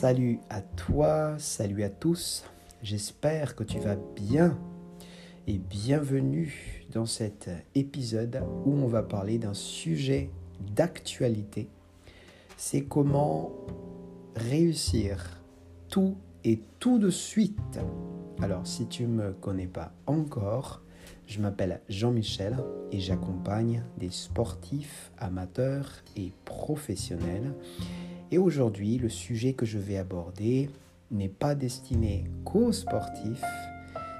Salut à toi, salut à tous. J'espère que tu vas bien et bienvenue dans cet épisode où on va parler d'un sujet d'actualité. C'est comment réussir tout et tout de suite. Alors si tu ne me connais pas encore, je m'appelle Jean-Michel et j'accompagne des sportifs amateurs et professionnels et aujourd'hui, le sujet que je vais aborder n'est pas destiné qu'aux sportifs,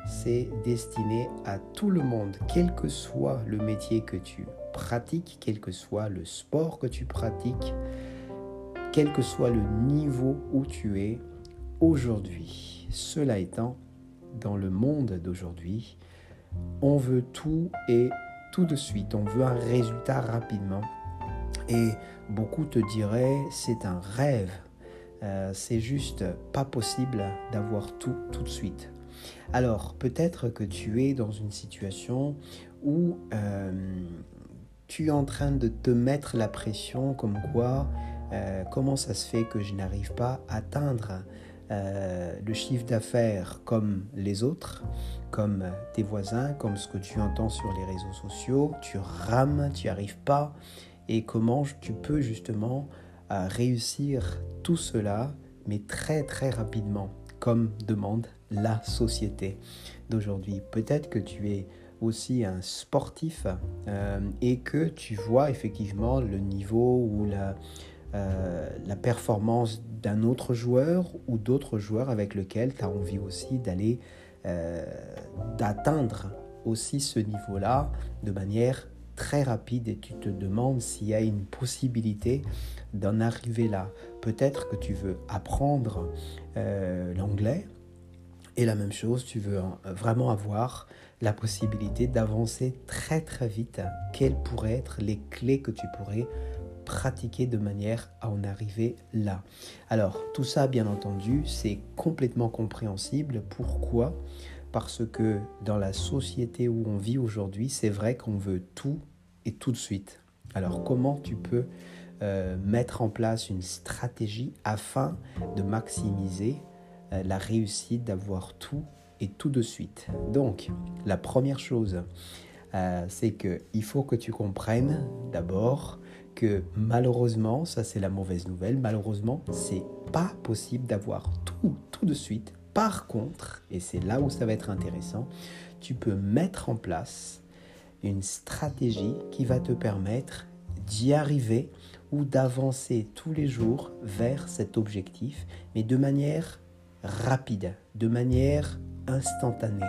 c'est destiné à tout le monde, quel que soit le métier que tu pratiques, quel que soit le sport que tu pratiques, quel que soit le niveau où tu es aujourd'hui. Cela étant, dans le monde d'aujourd'hui, on veut tout et tout de suite, on veut un résultat rapidement. Et beaucoup te diraient c'est un rêve, euh, c'est juste pas possible d'avoir tout tout de suite. Alors peut-être que tu es dans une situation où euh, tu es en train de te mettre la pression comme quoi euh, comment ça se fait que je n'arrive pas à atteindre le chiffre d'affaires comme les autres, comme tes voisins, comme ce que tu entends sur les réseaux sociaux, tu rames, tu n'y arrives pas, et comment tu peux justement euh, réussir tout cela, mais très très rapidement, comme demande la société d'aujourd'hui. Peut-être que tu es aussi un sportif euh, et que tu vois effectivement le niveau ou la, euh, la performance d'un autre joueur ou d'autres joueurs avec lesquels tu as envie aussi d'aller, d'atteindre aussi ce niveau-là de manière très rapide et tu te demandes s'il y a une possibilité d'en arriver là. Peut-être que tu veux apprendre euh, l'anglais et la même chose, tu veux vraiment avoir la possibilité d'avancer très très vite. Quelles pourraient être les clés que tu pourrais pratiquer de manière à en arriver là? Alors, tout ça, bien entendu, c'est complètement compréhensible. Pourquoi? Parce que dans la société où on vit aujourd'hui, c'est vrai qu'on veut tout et tout de suite. Alors comment tu peux euh, mettre en place une stratégie afin de maximiser euh, la réussite d'avoir tout et tout de suite? Donc la première chose, euh, c'est qu'il faut que tu comprennes d'abord que malheureusement, ça c'est la mauvaise nouvelle, malheureusement, c'est pas possible d'avoir tout tout de suite. Par contre, et c'est là où ça va être intéressant, tu peux mettre en place une stratégie qui va te permettre d'y arriver ou d'avancer tous les jours vers cet objectif, mais de manière rapide, de manière instantanée.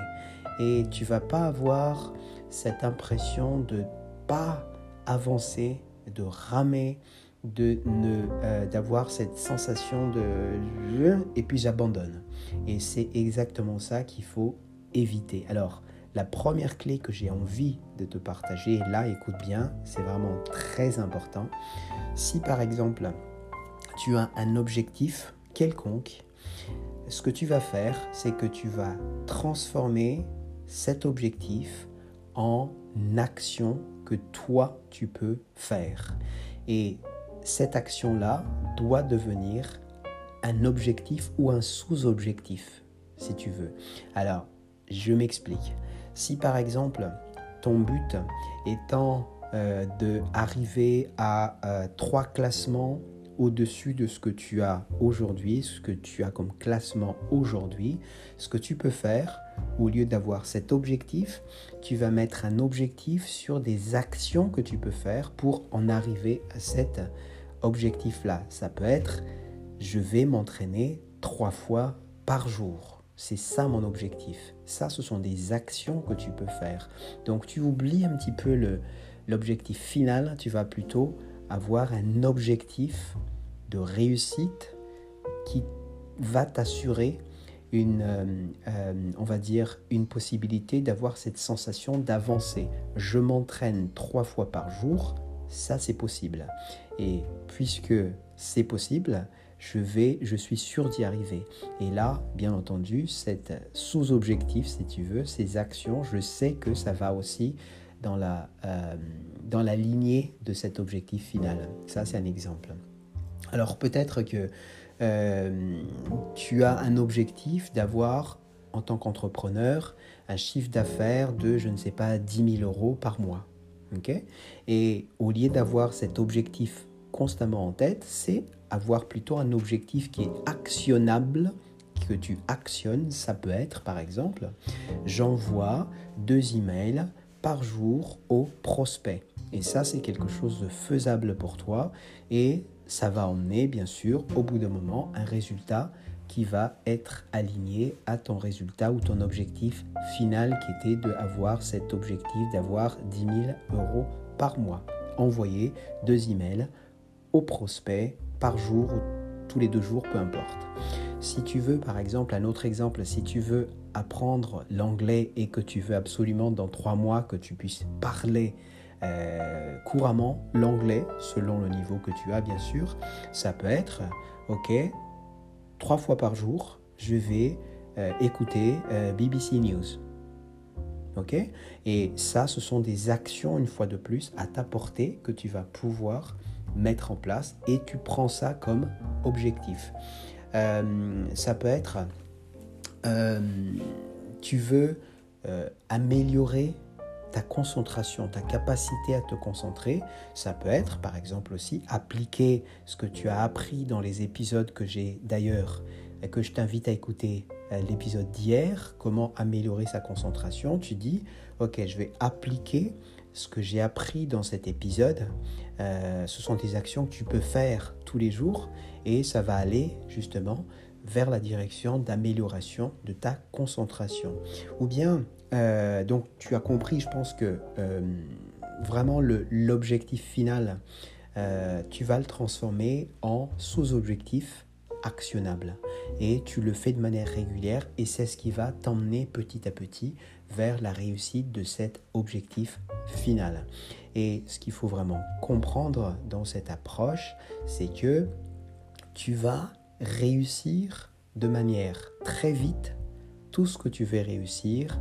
Et tu vas pas avoir cette impression de pas avancer, de ramer, de ne euh, d'avoir cette sensation de et puis j'abandonne. Et c'est exactement ça qu'il faut éviter. Alors, la première clé que j'ai envie de te partager, là écoute bien, c'est vraiment très important. Si par exemple tu as un objectif quelconque, ce que tu vas faire, c'est que tu vas transformer cet objectif en action que toi tu peux faire. Et cette action-là doit devenir un objectif ou un sous-objectif, si tu veux. Alors, je m'explique. Si par exemple ton but étant euh, d'arriver à euh, trois classements au-dessus de ce que tu as aujourd'hui, ce que tu as comme classement aujourd'hui, ce que tu peux faire, au lieu d'avoir cet objectif, tu vas mettre un objectif sur des actions que tu peux faire pour en arriver à cet objectif-là. Ça peut être, je vais m'entraîner trois fois par jour. C'est ça mon objectif. Ça, ce sont des actions que tu peux faire. Donc tu oublies un petit peu l'objectif final, tu vas plutôt avoir un objectif de réussite qui va t'assurer une, euh, euh, on va dire, une possibilité d'avoir cette sensation d'avancer. Je m'entraîne trois fois par jour, ça c'est possible. Et puisque c'est possible, je vais, je suis sûr d'y arriver. Et là, bien entendu, cette sous-objectif, si tu veux, ces actions, je sais que ça va aussi dans la, euh, dans la lignée de cet objectif final. Ça, c'est un exemple. Alors peut-être que euh, tu as un objectif d'avoir, en tant qu'entrepreneur, un chiffre d'affaires de, je ne sais pas, 10 000 euros par mois. Et au lieu d'avoir cet objectif constamment en tête, c'est avoir plutôt un objectif qui est actionnable, que tu actionnes. Ça peut être, par exemple, j'envoie deux emails par jour aux prospects. Et ça, c'est quelque chose de faisable pour toi. Et ça va emmener, bien sûr, au bout d'un moment, un résultat qui va être aligné à ton résultat ou ton objectif final qui était d'avoir cet objectif d'avoir 10 000 euros par mois. Envoyer deux emails aux prospects par jour ou tous les deux jours, peu importe. Si tu veux, par exemple, un autre exemple, si tu veux apprendre l'anglais et que tu veux absolument dans trois mois que tu puisses parler euh, couramment l'anglais, selon le niveau que tu as, bien sûr, ça peut être, ok, trois fois par jour, je vais euh, écouter euh, BBC News. Ok? Et ça, ce sont des actions, une fois de plus, à t'apporter que tu vas pouvoir mettre en place et tu prends ça comme objectif. Euh, ça peut être, tu veux améliorer ta concentration, ta capacité à te concentrer. Ça peut être, par exemple, aussi appliquer ce que tu as appris dans les épisodes que j'ai d'ailleurs, que je t'invite à écouter euh, l'épisode d'hier, comment améliorer sa concentration. Tu dis, ok, je vais appliquer ce que j'ai appris dans cet épisode. Euh, ce sont des actions que tu peux faire tous les jours et ça va aller justement vers la direction d'amélioration de ta concentration. Ou bien euh, donc tu as compris, je pense que euh, vraiment l'objectif final, euh, tu vas le transformer en sous-objectif actionnable. Et tu le fais de manière régulière et c'est ce qui va t'emmener petit à petit vers la réussite de cet objectif final. Et ce qu'il faut vraiment comprendre dans cette approche, c'est que tu vas réussir de manière très vite tout ce que tu veux réussir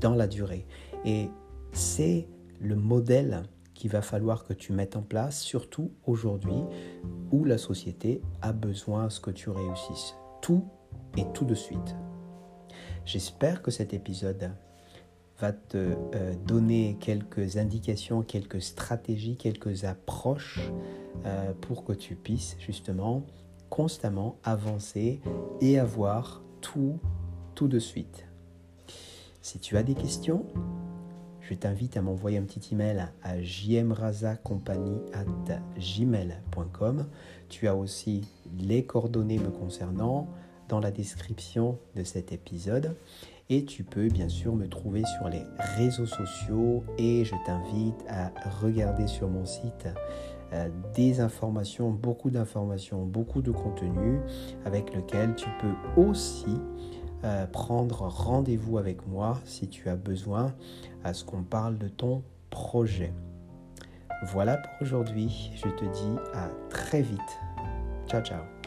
dans la durée. Et c'est le modèle qu'il va falloir que tu mettes en place, surtout aujourd'hui où la société a besoin à ce que tu réussisses. Tout et tout de suite. J'espère que cet épisode va te euh, donner quelques indications, quelques stratégies, quelques approches euh, pour que tu puisses justement constamment avancer et avoir tout tout de suite. Si tu as des questions, je t'invite à m'envoyer un petit email à gmail.com. Tu as aussi les coordonnées me concernant dans la description de cet épisode. Et tu peux bien sûr me trouver sur les réseaux sociaux et je t'invite à regarder sur mon site euh, des informations, beaucoup d'informations, beaucoup de contenu avec lequel tu peux aussi euh, prendre rendez-vous avec moi si tu as besoin à ce qu'on parle de ton projet. Voilà pour aujourd'hui. Je te dis à très vite. Ciao ciao.